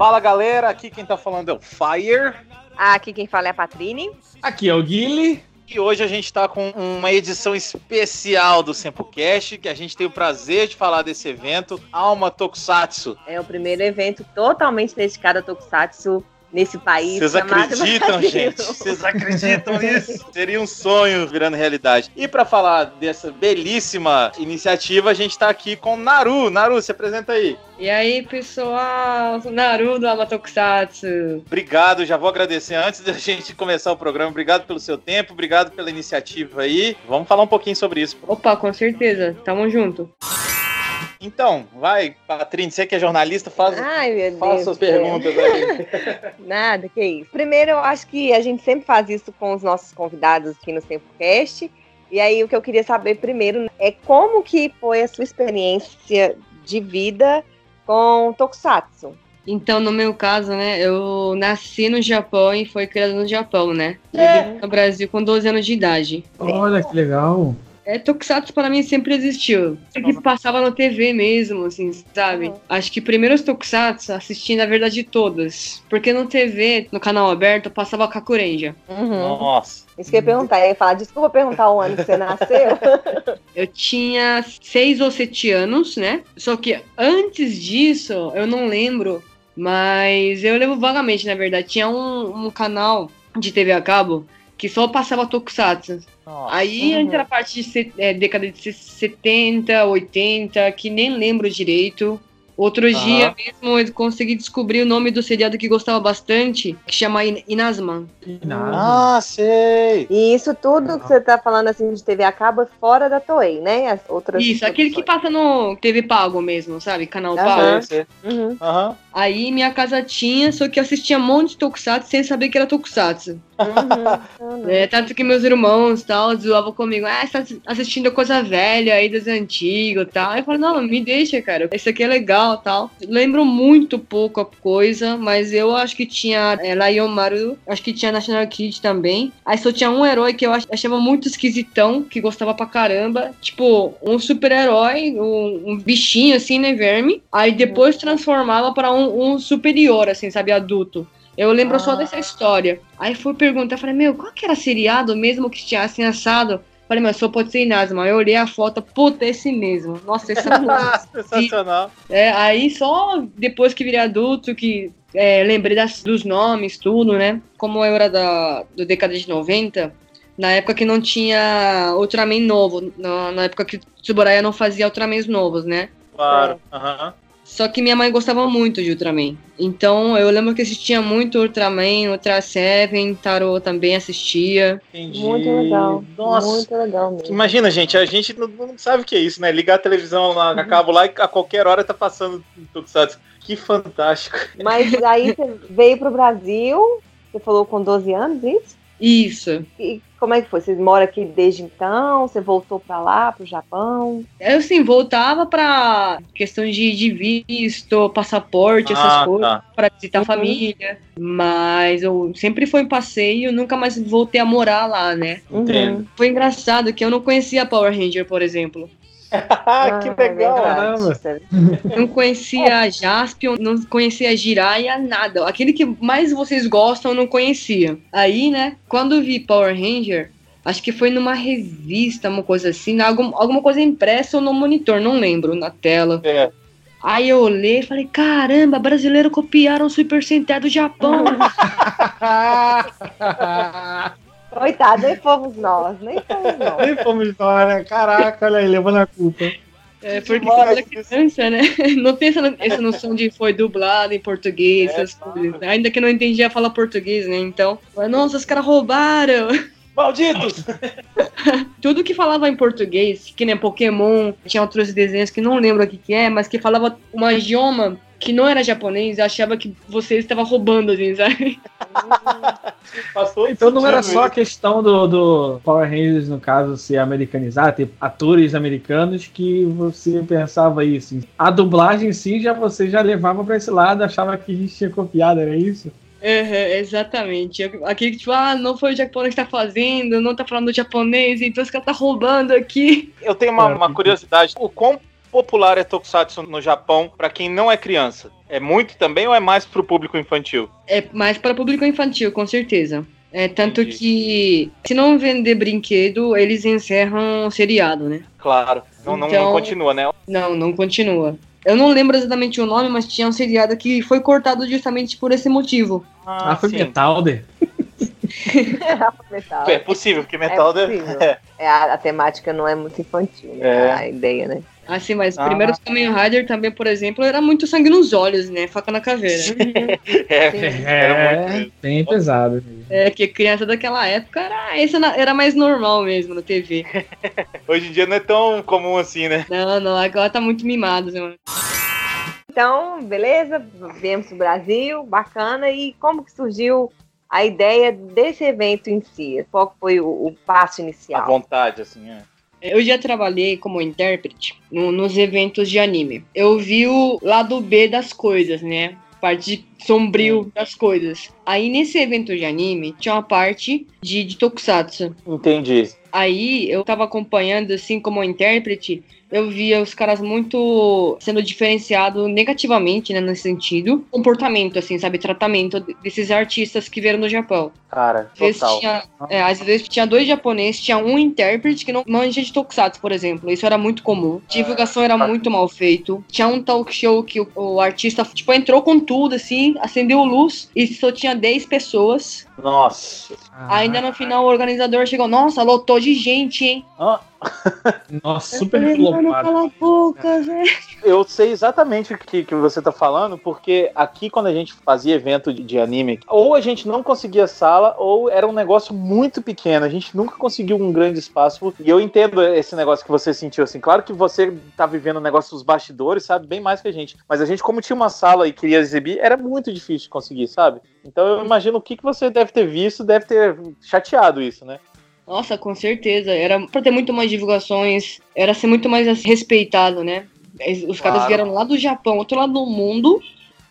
Fala galera, aqui quem tá falando é o Fire. Aqui quem fala é a Patrine. Aqui é o Guile. E hoje a gente está com uma edição especial do Sempocast, que a gente tem o prazer de falar desse evento, Alma Tokusatsu. É o primeiro evento totalmente dedicado a Tokusatsu nesse país. Vocês acreditam, Brasil. gente? Vocês acreditam nisso? Seria um sonho virando realidade. E para falar dessa belíssima iniciativa, a gente está aqui com Naru. Naru, se apresenta aí. E aí, pessoal, Naru do Amatokusatsu. Obrigado, já vou agradecer antes da gente começar o programa. Obrigado pelo seu tempo, obrigado pela iniciativa aí. Vamos falar um pouquinho sobre isso. Opa, com certeza. Tamo junto. Então, vai, Patrícia, você que é jornalista, faz, Ai, faz suas perguntas aí. Nada, que isso. Primeiro, eu acho que a gente sempre faz isso com os nossos convidados aqui no Tempocast. E aí, o que eu queria saber primeiro é como que foi a sua experiência de vida com Tokusatsu. Então, no meu caso, né, eu nasci no Japão e fui criado no Japão, né? É. No Brasil com 12 anos de idade. Olha que legal. É, Tokusatsu para mim sempre existiu. É que passava na TV mesmo, assim, sabe? Uhum. Acho que primeiro os Tokusatsu assisti, na verdade, todas. Porque no TV, no canal aberto, passava Kakurenja. Uhum. Nossa. Isso que eu ia perguntar. Eu ia falar, desculpa perguntar o ano que você nasceu. eu tinha seis ou sete anos, né? Só que antes disso, eu não lembro, mas eu lembro vagamente, na verdade. Tinha um, um canal de TV a cabo que só passava Tokusatsu. Nossa. Aí uhum. entra a parte de é, década de 70, 80, que nem lembro direito. Outro uhum. dia mesmo eu consegui descobrir o nome do seriado que gostava bastante, que chama Inazman. Ah, sei! E isso tudo que você tá falando assim de TV a cabo é fora da Toei, né? As outras isso, aquele que passa no TV pago mesmo, sabe? Canal uhum. pago. Uhum. Uhum. Aí minha casa tinha, só que eu assistia um monte de Tokusatsu sem saber que era Tokusatsu. Uhum. é, tanto que meus irmãos tal zoavam comigo, ah, você tá assistindo coisa velha aí das antigas e tal. Aí eu falei, não, me deixa, cara, isso aqui é legal tal. Lembro muito pouco a coisa, mas eu acho que tinha é, Lion Maru, acho que tinha National Kid também. Aí só tinha um herói que eu achava muito esquisitão, que gostava pra caramba. Tipo, um super-herói, um, um, bichinho assim, né, verme. Aí depois transformava para um, um superior, assim, sabe, adulto. Eu lembro ah. só dessa história. Aí fui perguntar, falei, meu, qual que era seriado mesmo que tinha assim assado? Falei, mas só pode ser Inazuma. Eu olhei a foto, puta, esse mesmo. Nossa, esse é Sensacional. É, aí só depois que virei adulto, que é, lembrei das, dos nomes, tudo, né? Como eu era da, do década de 90, na época que não tinha Ultraman novo, na, na época que Tsuburaya não fazia Ultramans novos, né? Claro, aham. Uh -huh. Só que minha mãe gostava muito de Ultraman. Então eu lembro que assistia muito Ultraman, Ultra Seven, Tarot também assistia. Entendi. Muito legal. Nossa. Muito legal mesmo. Imagina, gente, a gente não, não sabe o que é isso, né? Ligar a televisão lá, na cabo lá e a qualquer hora tá passando Tokusatsu. Que fantástico. Mas aí você veio pro Brasil, você falou com 12 anos, isso? Isso. E como é que foi? Você mora aqui desde então? Você voltou para lá, para o Japão? Eu sim, voltava para questão de, de, visto, passaporte, essas ah, coisas, tá. para visitar uhum. a família. Mas eu sempre fui em passeio, nunca mais voltei a morar lá, né? Uhum. Foi engraçado que eu não conhecia Power Ranger, por exemplo. Que ah, legal, é Não conhecia a Jaspion, não conhecia a Jiraiya, nada. Aquele que mais vocês gostam, eu não conhecia. Aí, né, quando vi Power Ranger, acho que foi numa revista, uma coisa assim, algum, alguma coisa impressa ou no monitor, não lembro, na tela. É. Aí eu olhei e falei, caramba, brasileiro copiaram o Super Sentai do Japão. Coitado, nem fomos nós, nem fomos nós. Nem fomos nós, né? Caraca, olha aí, levando a culpa. É, porque você era criança, né? Não tem essa, essa noção de foi dublado em português, é, essas coisas. Ainda que não entendia falar português, né? Então, nossa, os caras roubaram. Malditos! Tudo que falava em português, que nem Pokémon, tinha outros desenhos que não lembro o que, que é, mas que falava uma idioma que não era japonês, achava que você estava roubando, assim, sabe? então não era só a questão do, do Power Rangers, no caso, ser americanizar, ter atores americanos que você pensava isso. A dublagem em si já você já levava para esse lado, achava que a gente tinha copiado, era isso? Uhum, exatamente. Aquele que, tipo, ah, não foi o japonês que tá fazendo, não tá falando japonês, então esse cara tá roubando aqui. Eu tenho uma, uma curiosidade. O quão popular é Tokusatsu no Japão para quem não é criança? É muito também ou é mais pro público infantil? É mais para público infantil, com certeza. É tanto Entendi. que se não vender brinquedo, eles encerram o seriado, né? Claro. Não, então, não, não então, continua, né? Não, não continua. Eu não lembro exatamente o nome, mas tinha um seriado que foi cortado justamente por esse motivo. Ah, ah foi Metalder? é possível, porque Metalder... É, é. é a, a, temática não é muito infantil, né? É. A ideia, né? Assim, mas ah. primeiro Kamen Rider também, por exemplo, era muito sangue nos olhos, né? Faca na caveira. é, é, bem pesado. É, que criança daquela época era, esse era mais normal mesmo na TV. Hoje em dia não é tão comum assim, né? Não, não, agora tá muito mimado, né? Então, beleza, viemos pro Brasil, bacana. E como que surgiu a ideia desse evento em si? Qual foi o, o passo inicial? A vontade, assim, é. Eu já trabalhei como intérprete no, nos eventos de anime. Eu vi o lado B das coisas, né? Parte sombrio das coisas. Aí nesse evento de anime tinha uma parte de, de tokusatsu. Entendi. Aí eu tava acompanhando, assim, como intérprete, eu via os caras muito sendo diferenciado negativamente, né, nesse sentido. Comportamento, assim, sabe? Tratamento desses artistas que vieram do Japão. Cara, total. Tinha, é, às vezes tinha dois japoneses, tinha um intérprete que não manja de tokusatsu, por exemplo. Isso era muito comum. A divulgação era muito mal feito. Tinha um talk show que o, o artista, tipo, entrou com tudo, assim, acendeu luz e só tinha 10 pessoas. Nossa. Ainda no final o organizador chegou, nossa, lotou de gente, hein? Ah. Nossa, super flopado. Eu sei exatamente o que, que você tá falando, porque aqui quando a gente fazia evento de, de, anime, ou a gente não conseguia sala, ou era um negócio muito pequeno. A gente nunca conseguiu um grande espaço. E eu entendo esse negócio que você sentiu, assim. Claro que você tá vivendo o negócio dos bastidores, sabe? Bem mais que a gente. Mas a gente, como tinha uma sala e queria exibir, era muito difícil de conseguir, sabe? Então eu imagino o que, que você deve ter visto, deve ter chateado isso, né? Nossa, com certeza. Era pra ter muito mais divulgações, era ser muito mais respeitado, né? Os caras vieram lá do Japão, outro lado do mundo,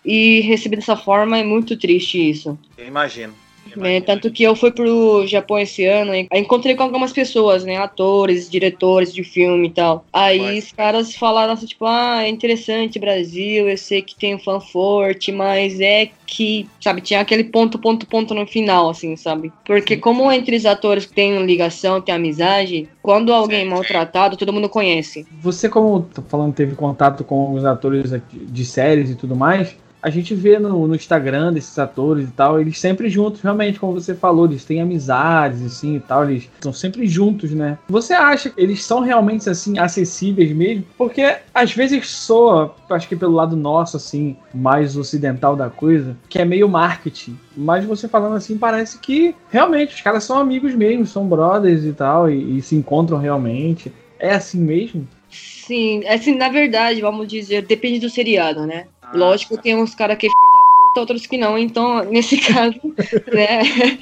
e receber dessa forma é muito triste isso. Eu imagino. É, tanto que eu fui pro Japão esse ano e encontrei com algumas pessoas, né? Atores, diretores de filme e tal. Aí mas... os caras falaram assim, tipo, ah, é interessante Brasil, eu sei que tem um fã forte, mas é que, sabe, tinha aquele ponto, ponto, ponto no final, assim, sabe? Porque Sim. como entre os atores tem ligação, tem amizade, quando alguém é maltratado, todo mundo conhece. Você, como tô falando, teve contato com os atores de séries e tudo mais, a gente vê no, no, Instagram desses atores e tal, eles sempre juntos, realmente, como você falou, eles têm amizades, assim, e tal, eles estão sempre juntos, né? Você acha que eles são realmente, assim, acessíveis mesmo? Porque, às vezes, soa, acho que pelo lado nosso, assim, mais ocidental da coisa, que é meio marketing. Mas você falando assim, parece que, realmente, os caras são amigos mesmo, são brothers e tal, e, e se encontram realmente. É assim mesmo? Sim, assim, na verdade, vamos dizer, depende do seriado, né? Ah, Lógico, tá. tem uns caras que é puta, outros que não, então, nesse caso, né?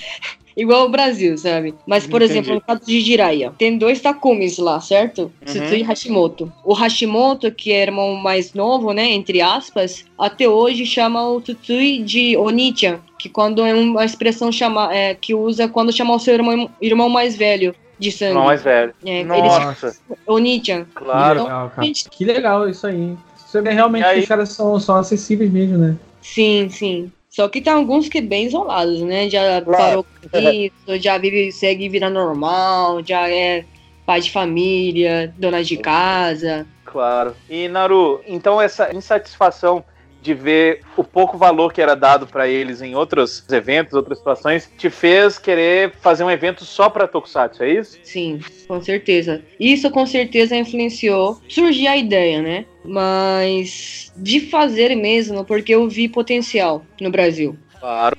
Igual o Brasil, sabe? Mas, por Entendi. exemplo, no caso de Jiraiya, tem dois Takumis lá, certo? Uhum. e Hashimoto. O Hashimoto, que é irmão mais novo, né? Entre aspas, até hoje chama o Tutsui de Onichan, que quando é uma expressão chama, é, que usa quando chama o seu irmão, irmão mais velho de sangue. Irmão mais velho. É, Nossa. Onichan. Claro. Então, que legal isso aí. Você vê realmente aí... que os caras são, são acessíveis mesmo, né? Sim, sim. Só que tem alguns que bem isolados, né? Já parou com isso, já vive, segue vida normal, já é pai de família, dona de casa. Claro. E Naru, então essa insatisfação de ver o pouco valor que era dado para eles em outros eventos, outras situações, te fez querer fazer um evento só para Tokusatsu, é isso? Sim, com certeza. Isso com certeza influenciou surgir a ideia, né? Mas de fazer mesmo, porque eu vi potencial no Brasil. Claro.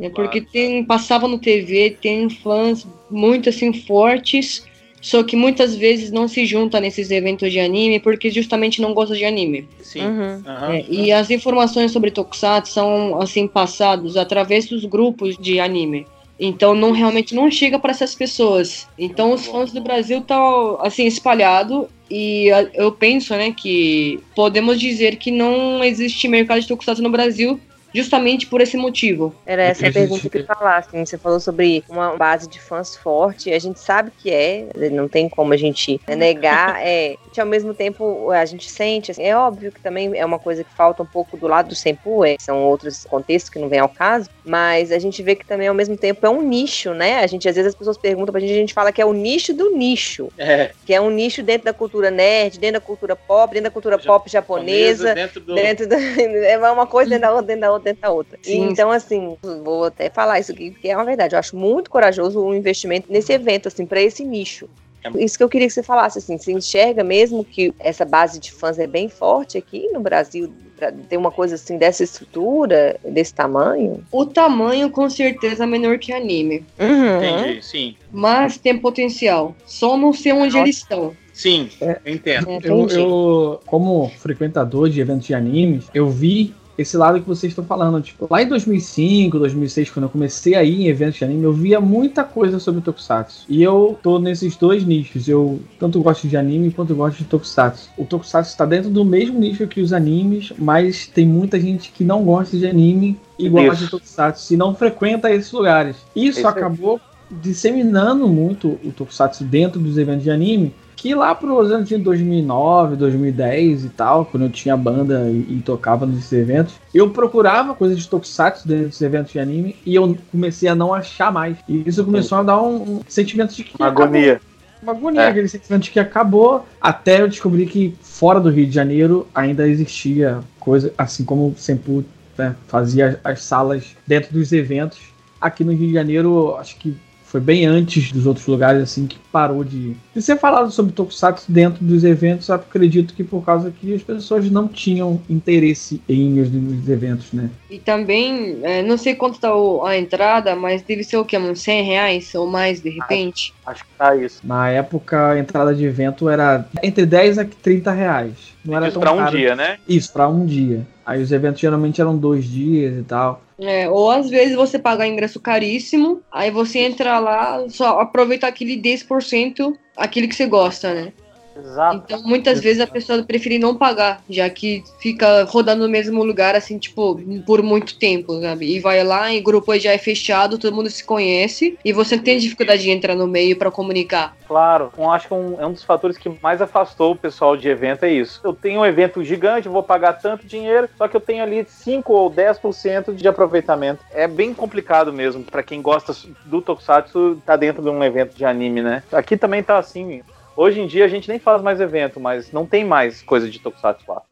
É porque tem passava no TV, tem fãs muito assim fortes só que muitas vezes não se junta nesses eventos de anime porque justamente não gosta de anime. Sim. Uhum. Uhum. É, e as informações sobre Tokusatsu são assim passadas através dos grupos de anime. Então não realmente não chega para essas pessoas. Então os fãs do Brasil estão assim espalhados e eu penso, né, que podemos dizer que não existe mercado de Tokusatsu no Brasil justamente por esse motivo. Era essa a pergunta que eu falar, assim, você falou sobre uma base de fãs forte, a gente sabe que é, não tem como a gente negar, é, ao mesmo tempo a gente sente, assim, é óbvio que também é uma coisa que falta um pouco do lado do Senpu, é, são outros contextos que não vem ao caso, mas a gente vê que também ao mesmo tempo é um nicho, né? A gente às vezes as pessoas perguntam pra gente, a gente fala que é o nicho do nicho, é. que é um nicho dentro da cultura nerd, dentro da cultura pop, dentro da cultura pop japonesa, dentro, do... dentro do... é uma coisa dentro da outra, dentro da outra, dentro da outra. Sim. Então assim, vou até falar isso aqui, porque é uma verdade, eu acho muito corajoso o investimento nesse evento, assim, para esse nicho. É isso que eu queria que você falasse, assim, você enxerga mesmo que essa base de fãs é bem forte aqui no Brasil, para ter uma coisa assim dessa estrutura, desse tamanho? O tamanho com certeza é menor que anime. Uhum. Entendi, sim. Mas tem potencial. Só não sei onde Nossa. eles estão. Sim, é, entendo. Eu, eu, como frequentador de eventos de animes, eu vi esse lado que vocês estão falando. Tipo, lá em 2005, 2006, quando eu comecei a ir em eventos de anime, eu via muita coisa sobre Tokusatsu. E eu tô nesses dois nichos. Eu tanto gosto de anime quanto gosto de Tokusatsu. O Tokusatsu está dentro do mesmo nicho que os animes, mas tem muita gente que não gosta de anime e gosta de Tokusatsu e não frequenta esses lugares. Isso, Isso acabou disseminando muito o Tokusatsu dentro dos eventos de anime que lá pros anos de 2009, 2010 e tal, quando eu tinha banda e, e tocava nesses eventos, eu procurava coisas de tokusatsu dentro desses eventos de anime e eu comecei a não achar mais. E isso começou a dar um, um sentimento de que. Uma agonia. Uma agonia, é. aquele sentimento de que acabou, até eu descobri que fora do Rio de Janeiro ainda existia coisa, assim como o Sempu né, fazia as salas dentro dos eventos. Aqui no Rio de Janeiro, acho que foi bem antes dos outros lugares, assim, que parou de, de ser falado sobre Tokusatsu dentro dos eventos. Acredito que por causa que as pessoas não tinham interesse em os, nos eventos, né? E também, é, não sei quanto tá o, a entrada, mas deve ser o que? Uns 100 reais ou mais, de repente? Acho, acho que tá isso. Na época, a entrada de evento era entre 10 a 30 reais. Não era isso tão pra um dia, né? Isso, pra um dia. Aí os eventos geralmente eram dois dias e tal. É, ou às vezes você paga ingresso caríssimo, aí você entra lá, só aproveita aquele 10%, aquele que você gosta, né? Exato. Então, muitas vezes a pessoa prefere não pagar, já que fica rodando no mesmo lugar, assim, tipo, por muito tempo, sabe? E vai lá, e grupo já é fechado, todo mundo se conhece, e você tem dificuldade de entrar no meio para comunicar. Claro, eu acho que um, é um dos fatores que mais afastou o pessoal de evento é isso. Eu tenho um evento gigante, vou pagar tanto dinheiro, só que eu tenho ali 5 ou 10% de aproveitamento. É bem complicado mesmo, para quem gosta do Tokusatsu, tá dentro de um evento de anime, né? Aqui também tá assim, Hoje em dia a gente nem faz mais evento, mas não tem mais coisa de Tokusatsu lá.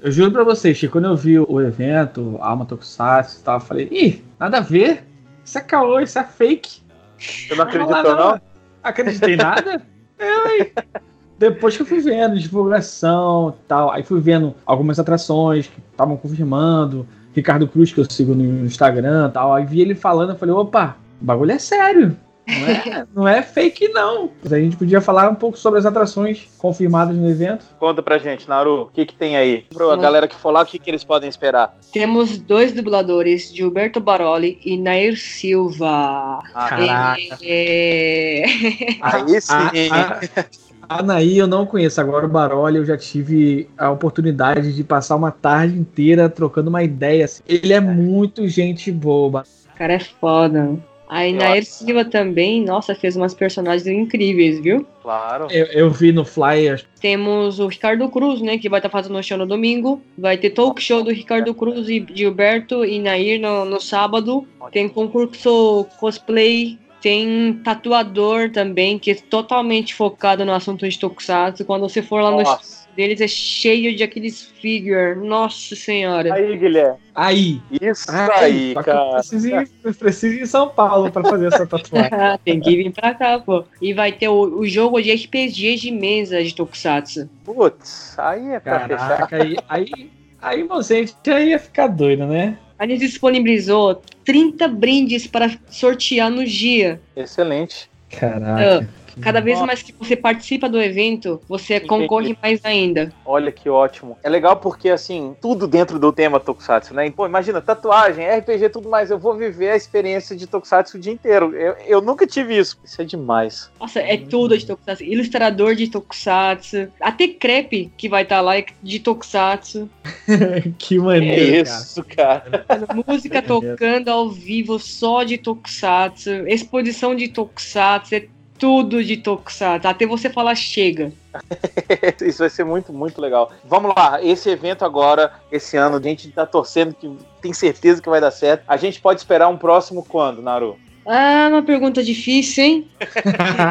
Eu juro pra vocês que quando eu vi o evento, Alma Tokusatsu e tal, eu falei, ih, nada a ver. Isso é caô, isso é fake. Você não acreditou, não? não? Acreditei nada? eu, Depois que eu fui vendo divulgação e tal, aí fui vendo algumas atrações que estavam confirmando. Ricardo Cruz, que eu sigo no Instagram e tal, aí vi ele falando, eu falei, opa, o bagulho é sério. Não é, não é fake, não. A gente podia falar um pouco sobre as atrações confirmadas no evento. Conta pra gente, Naru, o que, que tem aí? Pra galera que for lá, o que, que eles podem esperar? Temos dois dubladores, Gilberto Baroli e Nair Silva. Ah, caraca. É... Aí sim. A, a, a Nair eu não conheço, agora o Baroli eu já tive a oportunidade de passar uma tarde inteira trocando uma ideia. Ele é muito gente boa. O cara é foda. A Inair Silva também, nossa, fez umas personagens incríveis, viu? Claro. Eu, eu vi no flyer. Temos o Ricardo Cruz, né, que vai estar tá fazendo o show no domingo. Vai ter talk show do Ricardo Cruz e Gilberto e Nair no, no sábado. Tem concurso cosplay tem tatuador também, que é totalmente focado no assunto de Tokusatsu. Quando você for lá Nossa. no deles é cheio de aqueles figure. Nossa senhora. Aí, Guilherme. Aí. Isso aí, aí cara. Eu preciso, ir, eu preciso ir em São Paulo pra fazer essa tatuagem. Tem que vir pra cá, pô. E vai ter o, o jogo de RPG de mesa de Tokusatsu. Putz, aí é pra Caraca, fechar. Aí, aí, aí você já ia ficar doido, né? A gente disponibilizou 30 brindes para sortear no dia. Excelente. Caraca, uh, Cada vez mais que você participa do evento, você Entendi. concorre mais ainda. Olha que ótimo. É legal porque, assim, tudo dentro do tema Tokusatsu, né? Pô, imagina, tatuagem, RPG, tudo mais. Eu vou viver a experiência de Tokusatsu o dia inteiro. Eu, eu nunca tive isso. Isso é demais. Nossa, é tudo de Tokusatsu. Ilustrador de Tokusatsu. Até crepe que vai estar tá lá é de Tokusatsu. que maneiro. É isso, cara. cara. Música tocando ao vivo só de Tokusatsu. Exposição de Tokusatsu. É tudo de Tokusatsu. Até você falar chega. Isso vai ser muito, muito legal. Vamos lá, esse evento agora, esse ano, a gente tá torcendo que tem certeza que vai dar certo. A gente pode esperar um próximo quando, Naru? Ah, uma pergunta difícil, hein?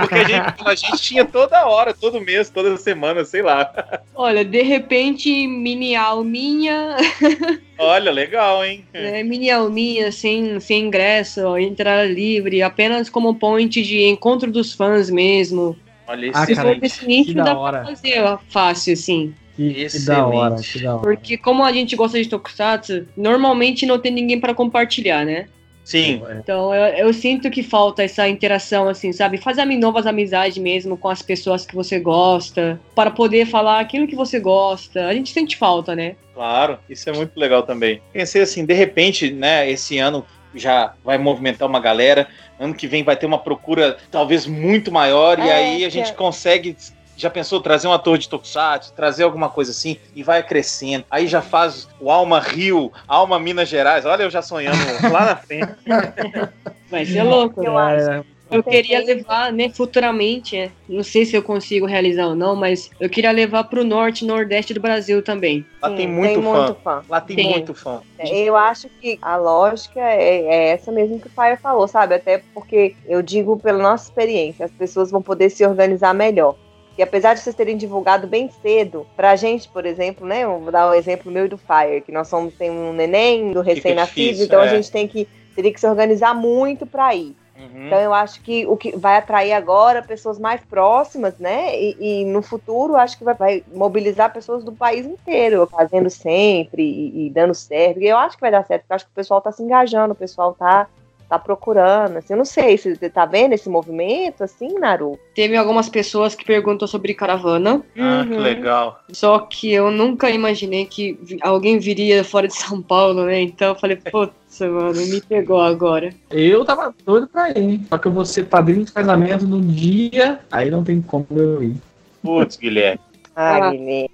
Porque a gente, a gente, tinha toda hora, todo mês, toda semana, sei lá. Olha, de repente, mini alminha. Olha, legal, hein? É, mini alminha, sem, sem ingresso, entrada livre, apenas como point de encontro dos fãs mesmo. Olha isso. Ah, Se for desse nicho, dá hora. pra fazer fácil, assim. Que, que, da hora, que da hora. Porque como a gente gosta de Tokusatsu, normalmente não tem ninguém para compartilhar, né? Sim. Então eu, eu, sinto que falta essa interação, assim, sabe? Fazer novas amizades mesmo com as pessoas que você gosta, para poder falar aquilo que você gosta. A gente sente falta, né? Claro, isso é muito legal também. Pensei assim, de repente, né, esse ano já vai movimentar uma galera. Ano que vem vai ter uma procura talvez muito maior, é, e aí a gente é... consegue já pensou trazer um ator de Tokusatsu, trazer alguma coisa assim e vai crescendo. Aí já faz o Alma Rio, Alma Minas Gerais. Olha, eu já sonhando lá na frente. Vai ser louco, eu né? acho. Eu queria levar, né, futuramente, é, não sei se eu consigo realizar ou não, mas eu queria levar para o norte e nordeste do Brasil também. Lá Sim, tem, muito, tem fã. muito, fã. Lá tem Sim. muito fã. É, eu acho que a lógica é, é, essa mesmo que o pai falou, sabe? Até porque eu digo pela nossa experiência, as pessoas vão poder se organizar melhor. E apesar de vocês terem divulgado bem cedo, pra gente, por exemplo, né? Eu vou dar um exemplo meu e do Fire, que nós somos, tem um neném do recém-nascido, então é. a gente tem que teria que se organizar muito para ir. Uhum. Então eu acho que o que vai atrair agora pessoas mais próximas, né? E, e no futuro acho que vai, vai, mobilizar pessoas do país inteiro, fazendo sempre e, e, dando certo. E eu acho que vai dar certo, porque eu acho que o pessoal está se engajando, o pessoal está tá procurando, assim, eu não sei, se você tá vendo esse movimento, assim, Naru? Teve algumas pessoas que perguntam sobre caravana. Ah, uhum. que legal. Só que eu nunca imaginei que alguém viria fora de São Paulo, né? Então eu falei, putz, mano, me pegou agora. Eu tava doido pra ir, só que eu vou ser padrinho de casamento no dia, aí não tem como eu ir. Putz, Guilherme. Ah, Guilherme.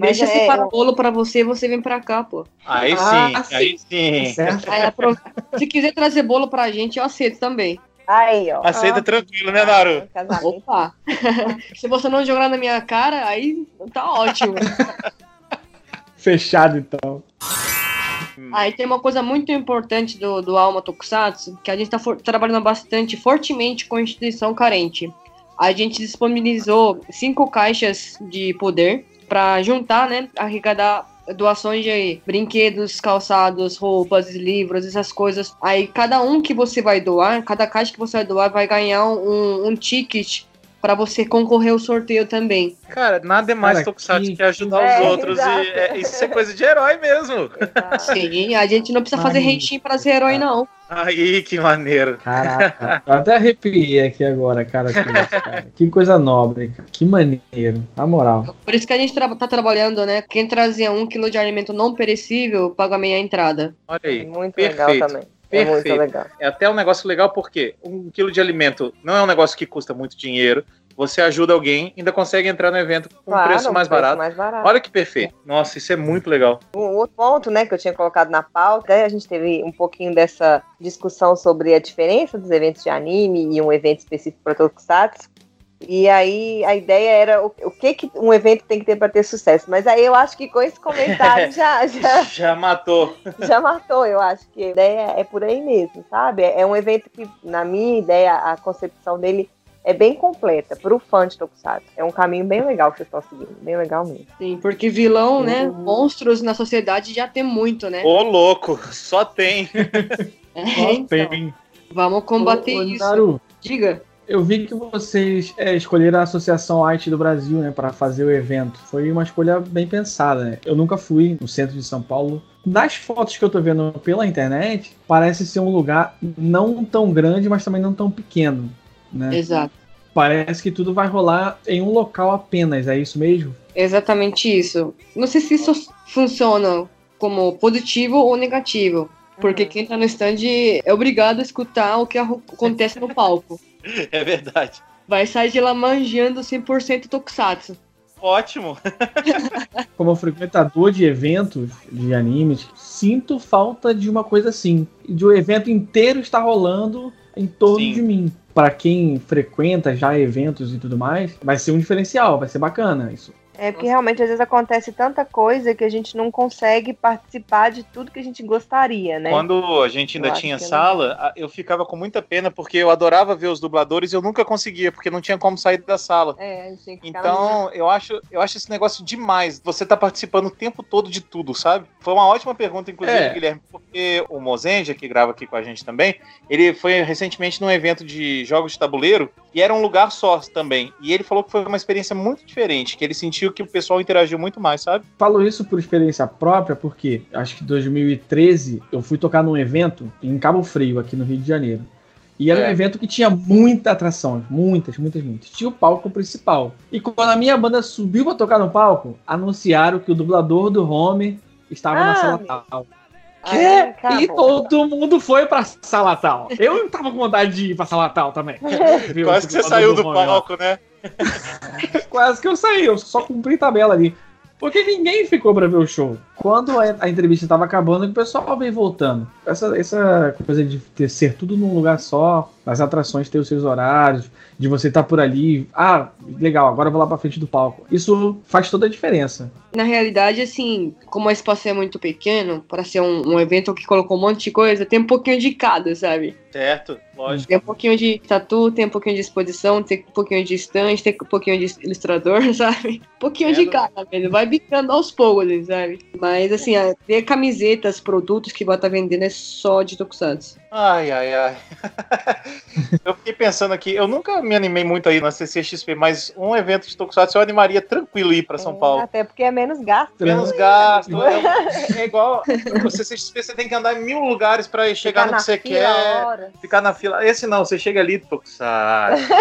Mas Deixa é, separar o bolo pra você, você vem pra cá, pô. Aí ah, sim, aí sim. Aí, se quiser trazer bolo pra gente, eu aceito também. Aí, ó. Aceita tranquilo, né, Naru? Opa! se você não jogar na minha cara, aí tá ótimo. Fechado, então. Aí tem uma coisa muito importante do, do Alma Tokusatsu, que a gente está trabalhando bastante fortemente com a instituição carente. A gente disponibilizou cinco caixas de poder para juntar, né, arrecadar doações de brinquedos, calçados, roupas, livros, essas coisas. Aí cada um que você vai doar, cada caixa que você vai doar vai ganhar um, um ticket para você concorrer ao sorteio também. Cara, nada é mais Cara, Tokusatsu que, que ajudar é, os outros. E é, isso é coisa de herói mesmo. Sim, a gente não precisa fazer reitinho para ser herói, não. Aí, que maneiro. Caraca, eu até arrepiei aqui agora, cara. cara. Que coisa nobre, que maneiro, na moral. Por isso que a gente tra tá trabalhando, né? Quem trazia um quilo de alimento não perecível paga meia entrada. Olha aí, muito perfeito. legal também. É muito legal. É até um negócio legal porque um quilo de alimento não é um negócio que custa muito dinheiro. Você ajuda alguém, ainda consegue entrar no evento com claro, um preço, mais, preço barato. mais barato. Olha que perfeito. Nossa, isso é muito legal. Um outro ponto, né, que eu tinha colocado na pauta, a gente teve um pouquinho dessa discussão sobre a diferença dos eventos de anime e um evento específico para Tokusatsu. E aí a ideia era o, o que, que um evento tem que ter para ter sucesso. Mas aí eu acho que com esse comentário já, já. já matou. Já matou, eu acho que a ideia é por aí mesmo, sabe? É um evento que, na minha ideia, a concepção dele é bem completa para o fã de Tokusatsu. É um caminho bem legal que vocês estão seguindo, bem legal mesmo. Sim, porque vilão, né, uhum. monstros na sociedade já tem muito, né? Ô, louco, só tem. é, só então. tem. Vamos combater ô, ô, isso. Naru, Diga. Eu vi que vocês é, escolheram a Associação Arte do Brasil, né, para fazer o evento. Foi uma escolha bem pensada, né? Eu nunca fui no centro de São Paulo. Das fotos que eu tô vendo pela internet, parece ser um lugar não tão grande, mas também não tão pequeno. Né? Exato. parece que tudo vai rolar em um local apenas, é isso mesmo? Exatamente isso. Não sei se isso funciona como positivo ou negativo. Porque quem tá no stand é obrigado a escutar o que acontece no palco. É verdade. Vai sair de lá manjando 100% Tokusatsu. Ótimo! Como frequentador de eventos de animes, sinto falta de uma coisa assim. De o um evento inteiro estar rolando em torno Sim. de mim. Para quem frequenta já eventos e tudo mais, vai ser um diferencial, vai ser bacana isso. É porque realmente às vezes acontece tanta coisa que a gente não consegue participar de tudo que a gente gostaria, né? Quando a gente ainda eu tinha sala, eu ficava com muita pena porque eu adorava ver os dubladores e eu nunca conseguia, porque não tinha como sair da sala. É, a gente Então, eu acho, eu acho esse negócio demais. Você tá participando o tempo todo de tudo, sabe? Foi uma ótima pergunta, inclusive, é. Guilherme, porque o Mozenja, que grava aqui com a gente também, ele foi recentemente num evento de jogos de tabuleiro e era um lugar só também. E ele falou que foi uma experiência muito diferente, que ele sentiu que o pessoal interagiu muito mais, sabe? Falo isso por experiência própria, porque acho que em 2013 eu fui tocar num evento em Cabo Frio, aqui no Rio de Janeiro. E era é. um evento que tinha muita atração, muitas, muitas, muitas. Tinha o palco principal. E quando a minha banda subiu para tocar no palco, anunciaram que o dublador do Homer estava ah, na sala tal. Que? e todo mundo foi pra sala tal. Eu não tava com vontade de ir pra sala tal também. Quase que você saiu do palco, né? Quase que eu saí, eu só cumpri tabela ali. Porque ninguém ficou para ver o show. Quando a, entrevista estava acabando, o pessoal veio voltando. Essa, essa coisa de ter, ser tudo num lugar só, as atrações ter os seus horários, de você estar tá por ali. Ah, legal, agora eu vou lá pra frente do palco. Isso faz toda a diferença. Na realidade, assim, como o espaço é muito pequeno, para ser um, um, evento que colocou um monte de coisa, tem um pouquinho de cada, sabe? Certo, lógico. Tem um pouquinho de tatu, tem um pouquinho de exposição, tem um pouquinho de estante, tem um pouquinho de ilustrador, sabe? Um pouquinho é, de cada mesmo. Vai bicando aos poucos, sabe? Mas, assim, ver camisetas, produtos que vai estar tá vendendo é só de Tokusatsu. Ai, ai, ai. eu fiquei pensando aqui, eu nunca me animei muito aí na CCXP, mas um evento de Tokusatsu eu animaria tranquilo ir para São é, Paulo. Até porque é menos gasto. Menos gasto. É, é, igual. O CCXP você tem que andar em mil lugares para chegar Ficar no que você quer. Hora. Ficar na fila. Esse não, você chega ali, Tokusatsu.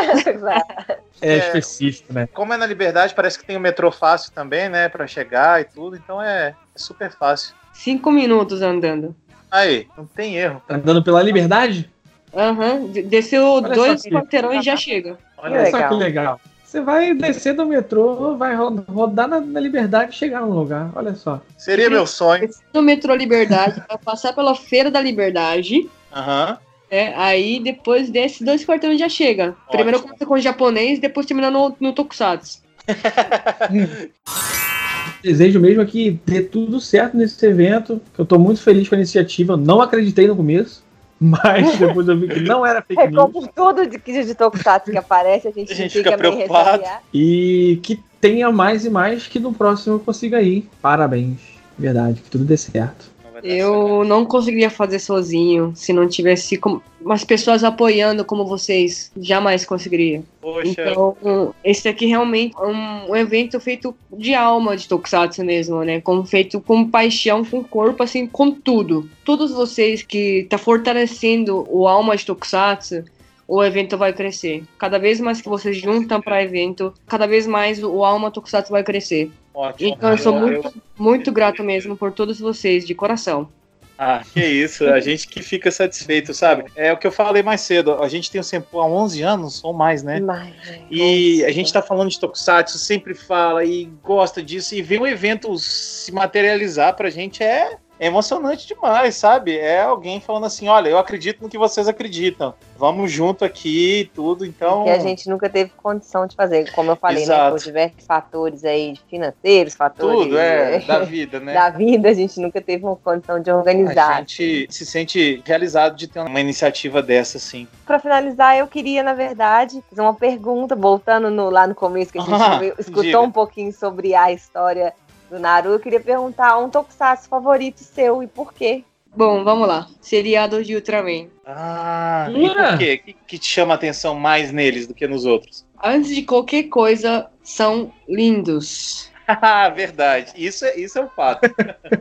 é, é específico, né? Como é na Liberdade, parece que tem o metrô fácil também, né? para chegar e tudo, então é, é super fácil. Cinco minutos andando. Aí, não tem erro. Tá andando pela liberdade? Aham, uhum. desceu Olha dois quarteirões e já chega. Olha que só que legal. Você vai descer do metrô, vai rodar na, na, Liberdade e chegar no lugar. Olha só. Seria meu sonho. No metrô Liberdade, vai passar pela Feira da Liberdade. Aham. Uhum. É, aí depois desce dois quarteirões já chega. Ótimo. Primeiro começa com o japonês, depois termina no, no Tokusatsu. Desejo mesmo que dê tudo certo nesse evento. Eu tô muito feliz com a iniciativa. Eu não acreditei no começo. Mas depois eu vi que não era fake news. É como tudo de, de Tokusatsu que aparece, a gente, a gente fica, fica preocupado. E que tenha mais e mais que no próximo eu consiga ir. Parabéns. Verdade, que tudo dê certo. Eu não conseguiria fazer sozinho se não tivesse umas pessoas apoiando como vocês. Jamais conseguiria. Poxa. Então, esse aqui realmente é um, um, evento feito de alma de Tokusatsu mesmo, né? Como feito com paixão, com corpo, assim, com tudo. Todos vocês que tá fortalecendo o alma de Tokusatsu, o evento vai crescer. Cada vez mais que vocês juntam para evento, cada vez mais o alma Tokusatsu vai crescer. Ótimo. Então eu sou muito, muito grato mesmo por todos vocês, de coração. Ah, que isso, a gente que fica satisfeito, sabe? É o que eu falei mais cedo, a gente tem o Senpu há 11 anos ou mais, né? Mais, é. E a gente tá falando de Tokusatsu, sempre fala e gosta disso, e ver um evento se materializar pra gente é é emocionante demais, sabe? É alguém falando assim: olha, eu acredito no que vocês acreditam. Vamos junto aqui e tudo. Então. Que a gente nunca teve condição de fazer, como eu falei, Exato. né? Por diversos fatores aí financeiros, fatores. Tudo, é, da vida, né? da vida, a gente nunca teve uma condição de organizar. A gente se sente realizado de ter uma iniciativa dessa, sim. Para finalizar, eu queria, na verdade, fazer uma pergunta, voltando no, lá no começo, que a gente ah, escutou diga. um pouquinho sobre a história do Naru, eu queria perguntar um tokusatsu favorito seu e por quê? Bom, vamos lá. Seriados de Ultraman. Ah, e por quê? O que, que te chama a atenção mais neles do que nos outros? Antes de qualquer coisa, são lindos. Verdade. Isso é, isso é um fato.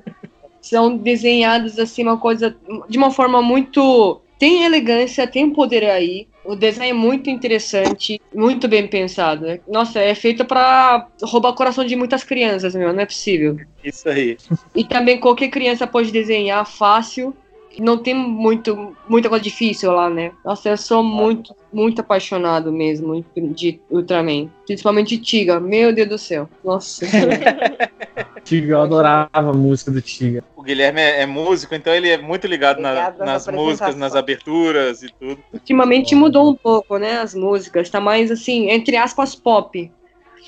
são desenhados assim, uma coisa. de uma forma muito. Tem elegância, tem poder aí. O desenho é muito interessante, muito bem pensado. Nossa, é feito para roubar o coração de muitas crianças, meu, não é possível. Isso aí. E também qualquer criança pode desenhar fácil não tem muito, muita coisa difícil lá, né? Nossa, eu sou muito, muito apaixonado mesmo de Ultraman. Principalmente Tiga. Meu Deus do céu. Nossa. Tiga, eu adorava a música do Tiga. O Guilherme é, é músico, então ele é muito ligado, ligado na, nas músicas, nas aberturas e tudo. Ultimamente mudou um pouco, né? As músicas. Tá mais assim, entre aspas, pop.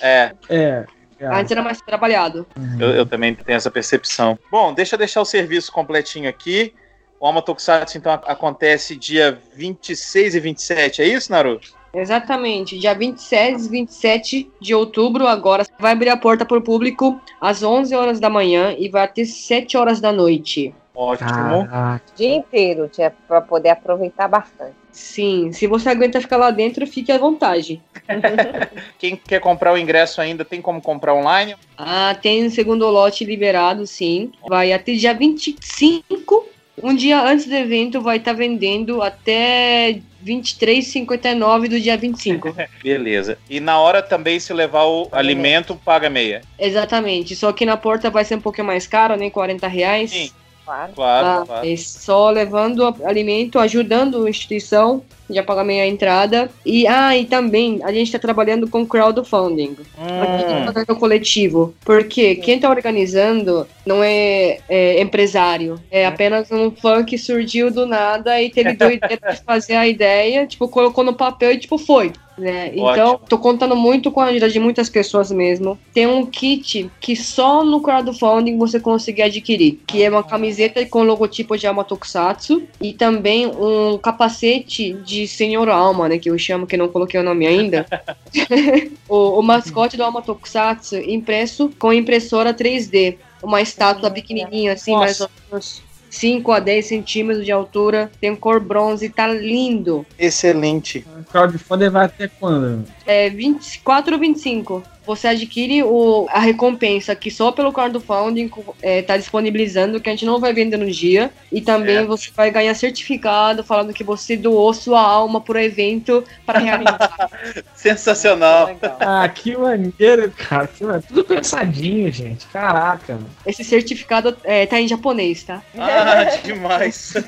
É. É. Antes era mais trabalhado. Eu, eu, também tenho essa percepção. Bom, deixa eu deixar o serviço completinho aqui. O Alma Tokusatsu, então, acontece dia 26 e 27, é isso, Naruto? Exatamente, dia 26 e 27 de outubro, agora vai abrir a porta para o público às 11 horas da manhã e vai até 7 horas da noite. Ótimo. O dia inteiro, para poder aproveitar bastante. Sim, se você aguenta ficar lá dentro, fique à vontade. Quem quer comprar o ingresso ainda, tem como comprar online? Ah, tem o segundo lote liberado, sim. Vai até dia 25 um dia antes do evento vai estar tá vendendo até 23,59 do dia 25. Beleza. E na hora também, se levar o alimento, paga meia. Exatamente. Só que na porta vai ser um pouquinho mais caro, nem né? 40 reais. Sim. Claro, claro, ah, claro. É só levando alimento, ajudando a instituição já paga meia entrada. E, ah, e também a gente está trabalhando com crowdfunding. Hum. Aqui no coletivo. Porque quem está organizando não é, é, empresário. É apenas um fã que surgiu do nada e teve doido de fazer a ideia, tipo, colocou no papel e tipo, foi. Né? Então, tô contando muito com a ajuda de muitas pessoas mesmo. Tem um kit que só no crowdfunding você consegue adquirir, que é uma camiseta com logotipo de Amatokusatsu e também um capacete de Senhor Alma, né, que eu chamo, que não coloquei o nome ainda. o, o, mascote do Alma Tokusatsu impresso com impressora 3D. Uma estátua pequenininha, assim, Nossa. mais ou menos 5 a 10 centímetros de altura, tem cor bronze, tá lindo. Excelente. O crowdfunding vai até quando? É 24 ou 25 você adquire o, a recompensa que só pelo crowdfunding está é, tá disponibilizando, que a gente não vai vender no dia. E também é. você vai ganhar certificado falando que você doou sua alma para o evento para realizar. Sensacional. Ah, que maneiro, cara. Tudo pensadinho, gente. Caraca. Esse certificado é, tá em japonês, tá? Ah, demais.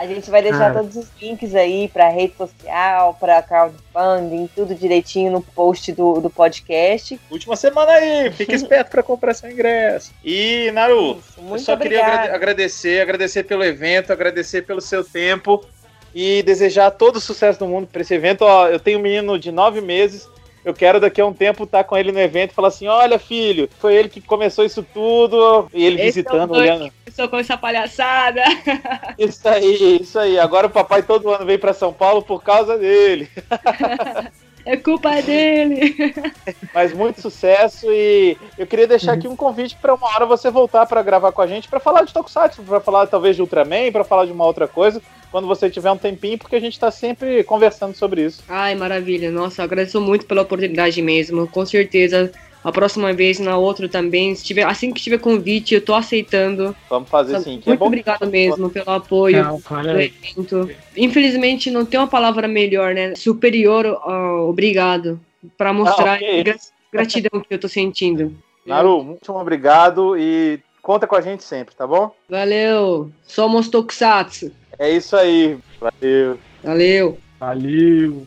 A gente vai deixar ah. todos os links aí para rede social, para crowdfunding, tudo direitinho no post do, do podcast. Última semana aí, fique esperto para comprar seu ingresso. E, Naru, eu só queria agradecer, agradecer pelo evento, agradecer pelo seu tempo e desejar todo o sucesso do mundo para esse evento. Ó, eu tenho um menino de nove meses eu quero daqui a um tempo estar tá com ele no evento e falar assim: olha, filho, foi ele que começou isso tudo. E ele Esse visitando, é olhando. Começou com essa palhaçada. Isso aí, isso aí. Agora o papai todo ano vem para São Paulo por causa dele. É culpa dele. Mas muito sucesso e eu queria deixar aqui um convite para uma hora você voltar para gravar com a gente para falar de Tokusatsu, para falar talvez de Ultraman, para falar de uma outra coisa quando você tiver um tempinho, porque a gente está sempre conversando sobre isso. Ai, maravilha. Nossa, agradeço muito pela oportunidade mesmo. Com certeza, a próxima vez, na outra também, se tiver, assim que tiver convite, eu tô aceitando. Vamos fazer sim. Muito é obrigado mesmo pelo apoio não, do evento. Infelizmente, não tem uma palavra melhor, né? Superior ao obrigado, para mostrar ah, okay. a gratidão que eu tô sentindo. Naru, muito obrigado e conta com a gente sempre, tá bom? Valeu. Somos Tokusatsu. É isso aí. Valeu. Valeu. Valeu.